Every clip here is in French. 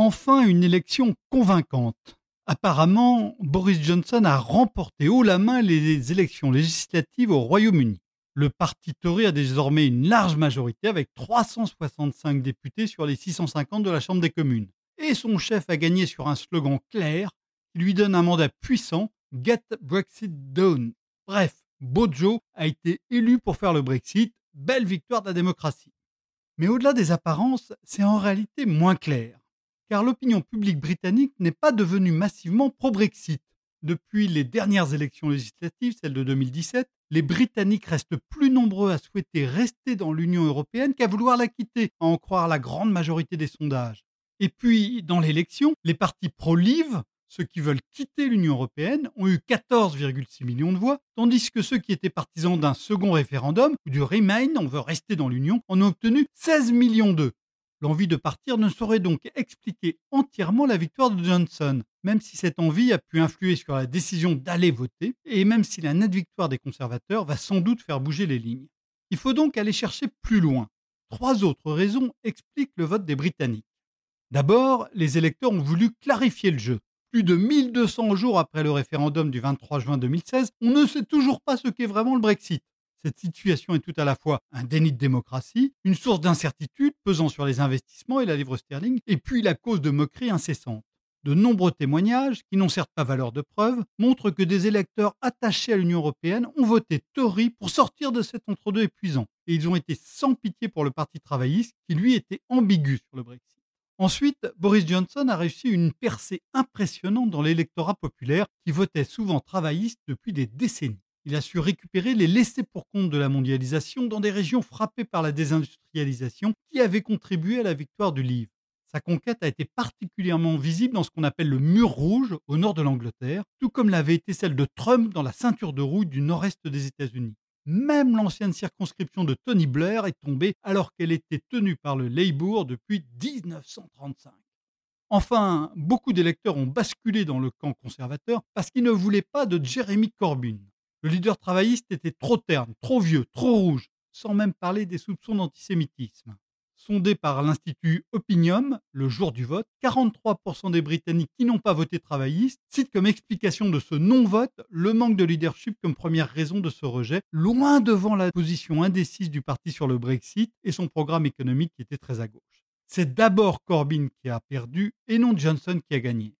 enfin une élection convaincante. Apparemment, Boris Johnson a remporté haut la main les élections législatives au Royaume-Uni. Le parti Tory a désormais une large majorité avec 365 députés sur les 650 de la Chambre des communes. Et son chef a gagné sur un slogan clair qui lui donne un mandat puissant, Get Brexit Done. Bref, Bojo a été élu pour faire le Brexit, belle victoire de la démocratie. Mais au-delà des apparences, c'est en réalité moins clair, car l'opinion publique britannique n'est pas devenue massivement pro-Brexit. Depuis les dernières élections législatives, celles de 2017, les Britanniques restent plus nombreux à souhaiter rester dans l'Union européenne qu'à vouloir la quitter, à en croire la grande majorité des sondages. Et puis, dans l'élection, les partis pro-Leave, ceux qui veulent quitter l'Union européenne, ont eu 14,6 millions de voix, tandis que ceux qui étaient partisans d'un second référendum ou du Remain, on veut rester dans l'Union, en ont obtenu 16 millions d'eux. L'envie de partir ne saurait donc expliquer entièrement la victoire de Johnson, même si cette envie a pu influer sur la décision d'aller voter, et même si la nette victoire des conservateurs va sans doute faire bouger les lignes. Il faut donc aller chercher plus loin. Trois autres raisons expliquent le vote des Britanniques. D'abord, les électeurs ont voulu clarifier le jeu. Plus de 1200 jours après le référendum du 23 juin 2016, on ne sait toujours pas ce qu'est vraiment le Brexit. Cette situation est tout à la fois un déni de démocratie, une source d'incertitude pesant sur les investissements et la livre sterling, et puis la cause de moqueries incessantes. De nombreux témoignages, qui n'ont certes pas valeur de preuve, montrent que des électeurs attachés à l'Union européenne ont voté Tory pour sortir de cet entre-deux épuisant, et ils ont été sans pitié pour le Parti travailliste, qui lui était ambigu sur le Brexit. Ensuite, Boris Johnson a réussi une percée impressionnante dans l'électorat populaire qui votait souvent travailliste depuis des décennies. Il a su récupérer les laissés pour compte de la mondialisation dans des régions frappées par la désindustrialisation qui avaient contribué à la victoire du livre. Sa conquête a été particulièrement visible dans ce qu'on appelle le mur rouge au nord de l'Angleterre, tout comme l'avait été celle de Trump dans la ceinture de rouille du nord-est des États-Unis. Même l'ancienne circonscription de Tony Blair est tombée alors qu'elle était tenue par le Labour depuis 1935. Enfin, beaucoup d'électeurs ont basculé dans le camp conservateur parce qu'ils ne voulaient pas de Jeremy Corbyn. Le leader travailliste était trop terne, trop vieux, trop rouge, sans même parler des soupçons d'antisémitisme. Sondé par l'Institut Opinium le jour du vote, 43% des Britanniques qui n'ont pas voté travailliste citent comme explication de ce non-vote le manque de leadership comme première raison de ce rejet, loin devant la position indécise du parti sur le Brexit et son programme économique qui était très à gauche. C'est d'abord Corbyn qui a perdu et non Johnson qui a gagné.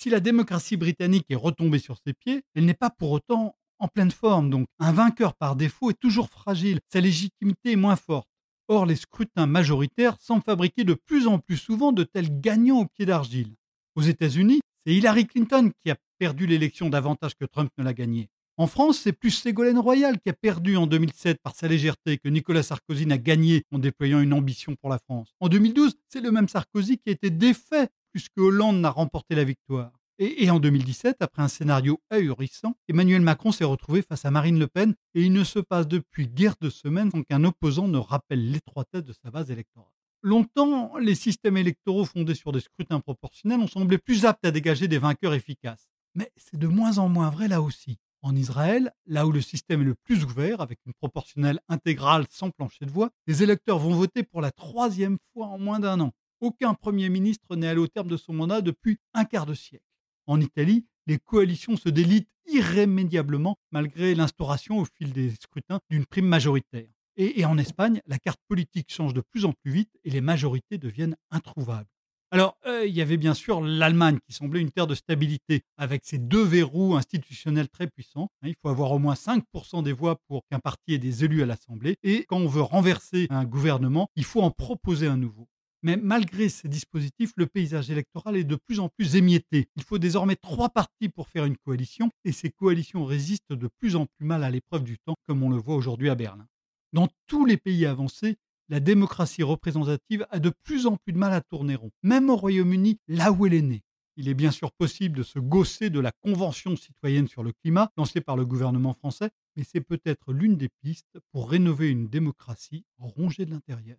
Si la démocratie britannique est retombée sur ses pieds, elle n'est pas pour autant en pleine forme. Donc, un vainqueur par défaut est toujours fragile. Sa légitimité est moins forte. Or, les scrutins majoritaires semblent fabriquer de plus en plus souvent de tels gagnants au pied d'argile. Aux États-Unis, c'est Hillary Clinton qui a perdu l'élection davantage que Trump ne l'a gagnée. En France, c'est plus Ségolène Royal qui a perdu en 2007 par sa légèreté que Nicolas Sarkozy n'a gagné en déployant une ambition pour la France. En 2012, c'est le même Sarkozy qui a été défait puisque Hollande n'a remporté la victoire. Et, en 2017, après un scénario ahurissant, Emmanuel Macron s'est retrouvé face à Marine Le Pen et il ne se passe depuis guère de semaines sans qu'un opposant ne rappelle l'étroitesse de sa base électorale. Longtemps, les systèmes électoraux fondés sur des scrutins proportionnels ont semblé plus aptes à dégager des vainqueurs efficaces. Mais c'est de moins en moins vrai là aussi. En Israël, là où le système est le plus ouvert, avec une proportionnelle intégrale sans plancher de voix, les électeurs vont voter pour la troisième fois en moins d'un an. Aucun Premier ministre n'est allé au terme de son mandat depuis un quart de siècle. En Italie, les coalitions se délitent irrémédiablement malgré l'instauration au fil des scrutins d'une prime majoritaire. Et, en Espagne, la carte politique change de plus en plus vite et les majorités deviennent introuvables. Alors, euh, il y avait bien sûr l'Allemagne qui semblait une terre de stabilité avec ses deux verrous institutionnels très puissants. Hein, il faut avoir au moins 5% des voix pour qu'un parti ait des élus à l'Assemblée. Et quand on veut renverser un gouvernement, il faut en proposer un nouveau. Mais malgré ces dispositifs, le paysage électoral est de plus en plus émietté. Il faut désormais trois partis pour faire une coalition, et ces coalitions résistent de plus en plus mal à l'épreuve du temps, comme on le voit aujourd'hui à Berlin. Dans tous les pays avancés, la démocratie représentative a de plus en plus de mal à tourner rond, même au Royaume-Uni, là où elle est née. Il est bien sûr possible de se gausser de la Convention citoyenne sur le climat lancée par le gouvernement français, mais c'est peut-être l'une des pistes pour rénover une démocratie rongée de l'intérieur.